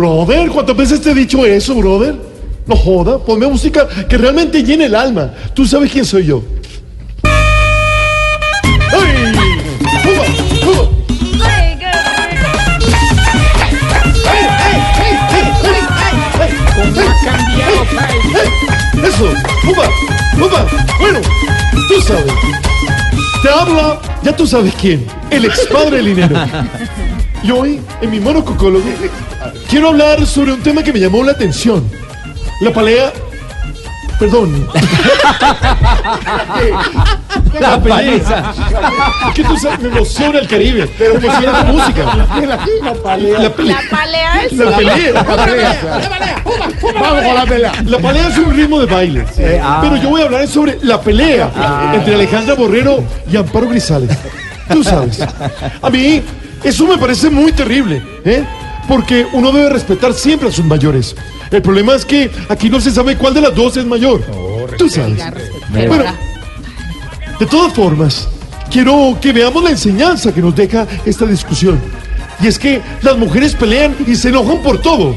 Brother, ¿cuántas veces te he dicho eso, brother? No joda, ponme música que realmente llene el alma. Tú sabes quién soy yo. ¡Ay! ¡Eso! ¡Juba! ¡Juba! Bueno, tú sabes. Te habla, ya tú sabes quién, el ex padre del dinero. Y hoy, en mi monococólogo, quiero hablar sobre un tema que me llamó la atención. La palea. Perdón. La paliza. Es que tú sabes, me emociona el Caribe. Me emociona la música. La palea. La pelea. La palea es. La pelea. Vamos con la pelea. La pelea es un ritmo de baile. Pero yo voy a hablar sobre la pelea entre Alejandra Borrero y Amparo Grisales. Tú sabes. A mí, eso me parece muy terrible, ¿eh? Porque uno debe respetar siempre a sus mayores. El problema es que aquí no se sabe cuál de las dos es mayor. Tú sabes. Bueno, de todas formas, quiero que veamos la enseñanza que nos deja esta discusión. Y es que las mujeres pelean y se enojan por todo.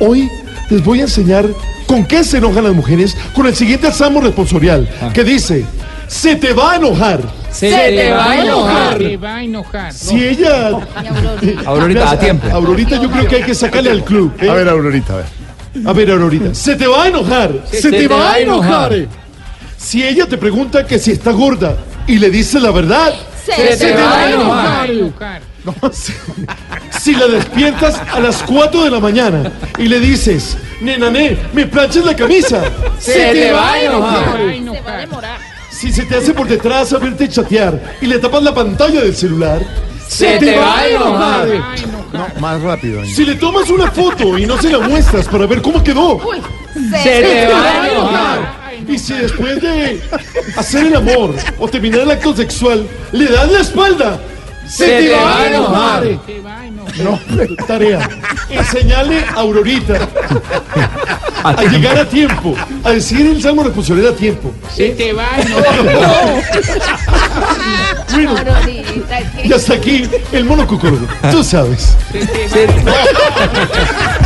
Hoy les voy a enseñar con qué se enojan las mujeres con el siguiente salmo responsorial, que dice, se te va a enojar. Se te va a enojar. Te va a enojar. Si ella... Aurorita, a tiempo. Aurorita yo creo que hay que sacarle al club. ¿eh? A ver, Aurorita, a ver. A ver, Aurorita. Se te va a enojar. Se, te, va, a enojar. Si ella te pregunta que si está gorda y le dice la verdad, Se, te va a enojar. enojar. si la despiertas a las 4 de la mañana y le dices, nenané, me planchas la camisa, se, te va a Te enojar. va a Se va a enojar. Si se te hace por detrás a verte chatear y le tapas la pantalla del celular, se, te, va a enojar. Te va a enojar. No, más rápido. Si le tomas una foto y no se la muestras para ver cómo quedó, Se, te va a enojar. Y si después de hacer el amor o terminar el acto sexual le das la espalda, se, te, va, a enojar. Va enojar. Tarea, enseñale a Aurorita a llegar a tiempo, a decir el salmo responsabilidad a tiempo. Se te va enojar. Bueno, y hasta aquí el mono cucurudo. Tú sabes. Se te va.